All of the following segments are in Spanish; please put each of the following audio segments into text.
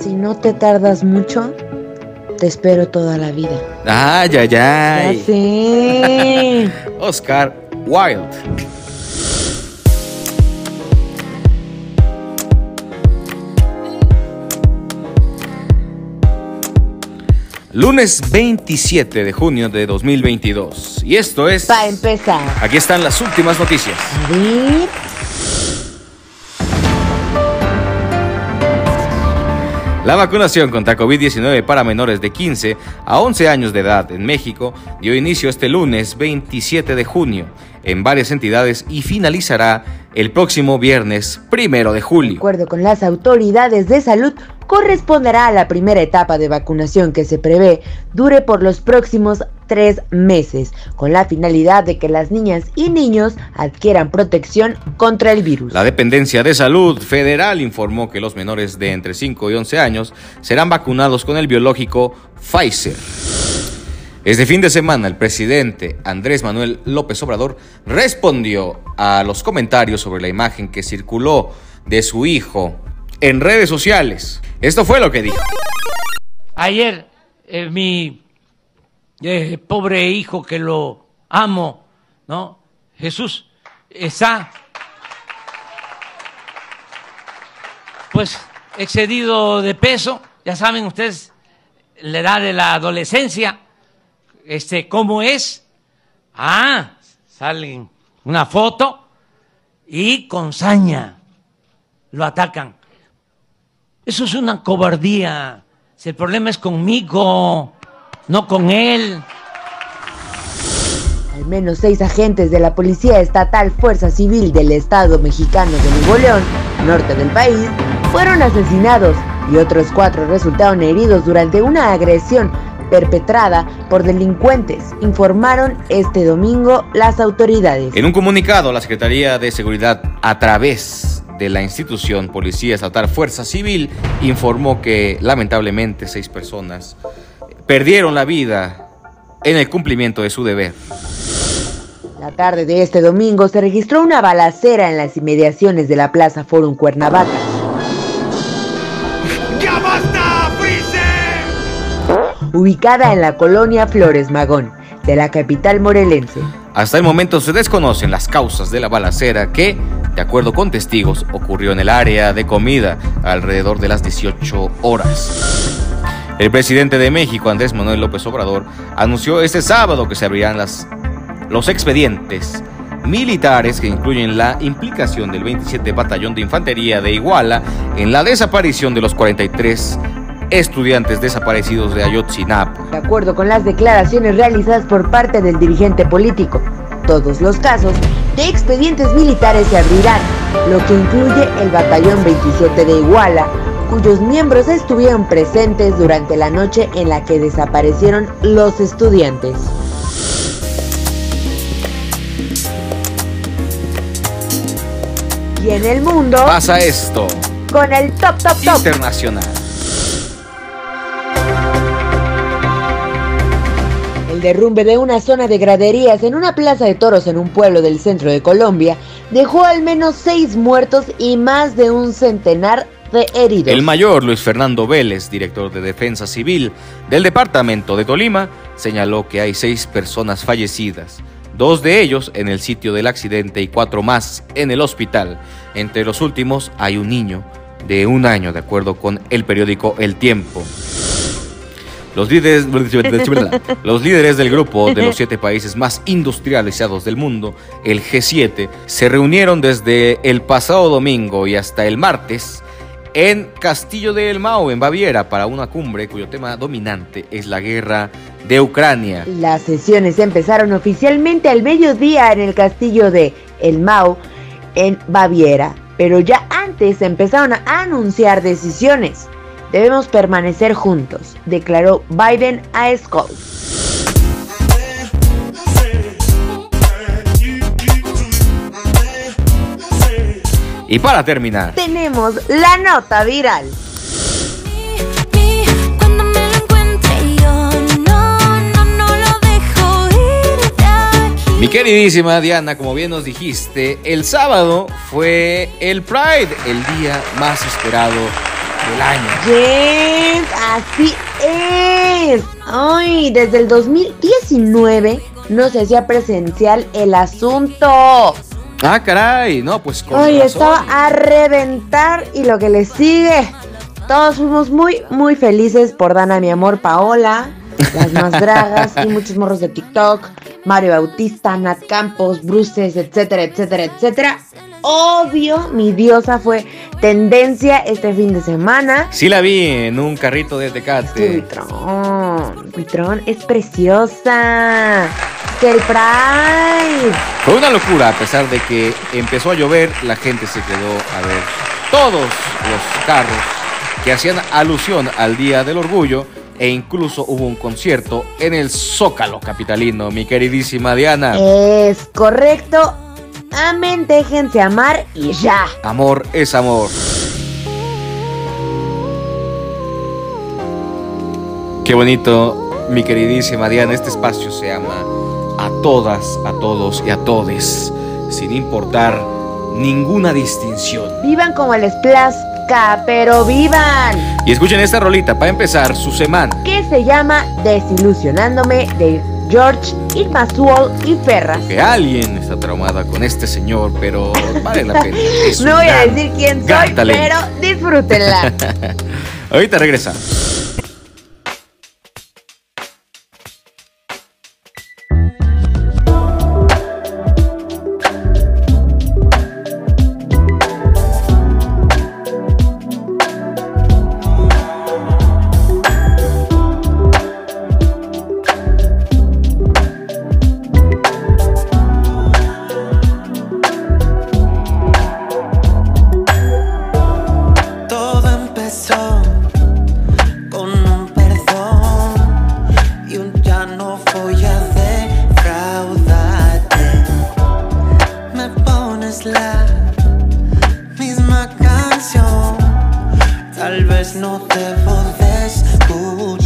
Si no te tardas mucho, te espero toda la vida. Ay, ay, Ya ay. sé. Oscar Wilde. Lunes 27 de junio de 2022. Y esto es... Para empezar. Aquí están las últimas noticias. A ver. La vacunación contra COVID-19 para menores de 15 a 11 años de edad en México dio inicio este lunes 27 de junio en varias entidades y finalizará el próximo viernes 1 de De julio. acuerdo con las autoridades de salud, corresponderá a la primera etapa de vacunación que se prevé dure por los próximos tres meses, con la finalidad de que las niñas y niños adquieran protección contra el virus. La Dependencia de Salud Federal informó que los menores de entre 5 y 11 años serán vacunados con el biológico Pfizer. Este fin de semana, el presidente Andrés Manuel López Obrador respondió a los comentarios sobre la imagen que circuló de su hijo en redes sociales. Esto fue lo que dijo. Ayer eh, mi eh, pobre hijo que lo amo, ¿no? Jesús está pues excedido de peso, ya saben ustedes la edad de la adolescencia, este cómo es. Ah, salen una foto y con saña lo atacan. Eso es una cobardía. Si el problema es conmigo, no con él. Al menos seis agentes de la Policía Estatal Fuerza Civil del Estado mexicano de Nuevo León, norte del país, fueron asesinados y otros cuatro resultaron heridos durante una agresión perpetrada por delincuentes, informaron este domingo las autoridades. En un comunicado, la Secretaría de Seguridad, a través de la institución Policía Estatal Fuerza Civil, informó que lamentablemente seis personas perdieron la vida en el cumplimiento de su deber. La tarde de este domingo se registró una balacera en las inmediaciones de la Plaza Forum Cuernavaca. Ubicada en la colonia Flores Magón, de la capital morelense. Hasta el momento se desconocen las causas de la balacera que, de acuerdo con testigos, ocurrió en el área de comida alrededor de las 18 horas. El presidente de México, Andrés Manuel López Obrador, anunció este sábado que se abrirán los expedientes militares que incluyen la implicación del 27 Batallón de Infantería de Iguala en la desaparición de los 43 estudiantes desaparecidos de Ayotzinapa. De acuerdo con las declaraciones realizadas por parte del dirigente político, todos los casos de expedientes militares se abrirán, lo que incluye el Batallón 27 de Iguala, cuyos miembros estuvieron presentes durante la noche en la que desaparecieron los estudiantes. Y en el mundo, Pasa esto, con el top top top. internacional. Derrumbe de una zona de graderías en una plaza de toros en un pueblo del centro de Colombia dejó al menos seis muertos y más de un centenar de heridos. El mayor Luis Fernando Vélez, director de Defensa Civil del departamento de Tolima, señaló que hay seis personas fallecidas, dos de ellos en el sitio del accidente y cuatro más en el hospital. Entre los últimos hay un niño de un año, de acuerdo con el periódico El Tiempo. Los líderes, los líderes del grupo de los siete países más industrializados del mundo, el G7, se reunieron desde el pasado domingo y hasta el martes en Castillo de El Mao, en Baviera, para una cumbre cuyo tema dominante es la guerra de Ucrania. Las sesiones empezaron oficialmente al mediodía en el castillo de El Mau, en Baviera, pero ya antes empezaron a anunciar decisiones. Debemos permanecer juntos, declaró Biden a Scott. Y para terminar, Tenemos la nota viral. Ir queridísima Diana, como bien nos dijiste, el sábado fue el Pride, el día más esperado del año. Yes, así es. Ay, desde el 2019 no se hacía presencial el asunto. Ah, caray, no, pues con Ay, razón. estaba a reventar y lo que le sigue. Todos fuimos muy, muy felices por Dana, mi amor, Paola, las más dragas y muchos morros de TikTok, Mario Bautista, Nat Campos, Bruces, etcétera, etcétera, etcétera. Obvio, mi diosa fue tendencia este fin de semana. Sí la vi en un carrito de Tecate. Buitrón, Buitrón es preciosa. El Pride. Fue una locura, a pesar de que empezó a llover, la gente se quedó a ver todos los carros que hacían alusión al Día del Orgullo e incluso hubo un concierto en el Zócalo capitalino, mi queridísima Diana. Es correcto. Amen, déjense amar y ya. Amor es amor. Qué bonito, mi queridísima Diana. Este espacio se llama a todas, a todos y a todes, sin importar ninguna distinción. Vivan como les plazca, pero vivan. Y escuchen esta rolita para empezar su semana. Que se llama Desilusionándome de George Irmasuol y Ferras. Que alguien está traumada con este señor, pero vale la pena. No voy a decir quién soy, talento. pero disfrútenla. Ahorita regresamos. Tal vez no debo de escucharte.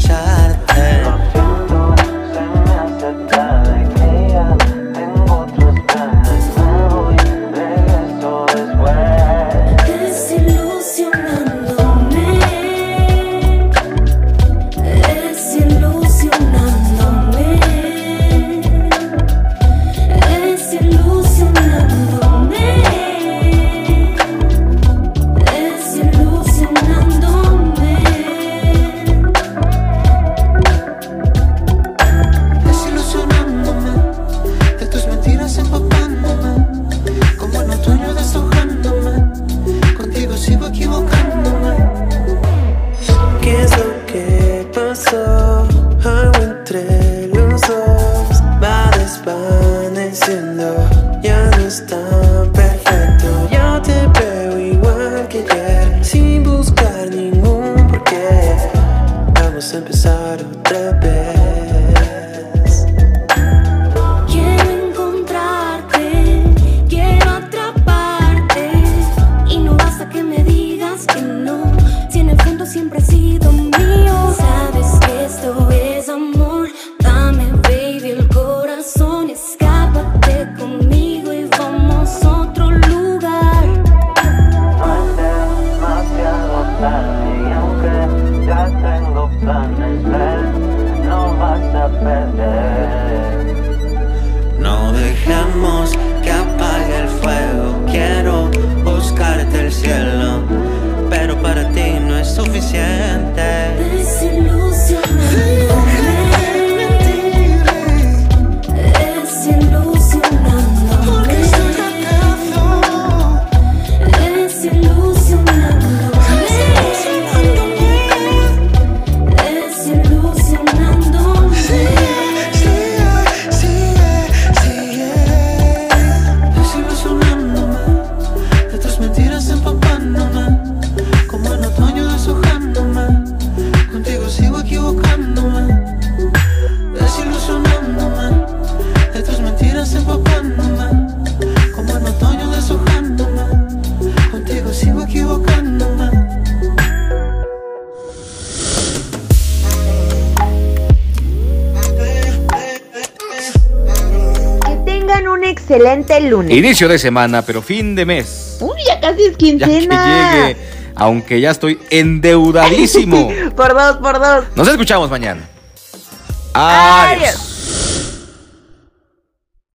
to me. Excelente lunes. Inicio de semana, pero fin de mes. Uy, ya casi es Ya que quincena. llegue, aunque ya estoy endeudadísimo. por dos, por dos. Nos escuchamos mañana. Adiós. Adiós.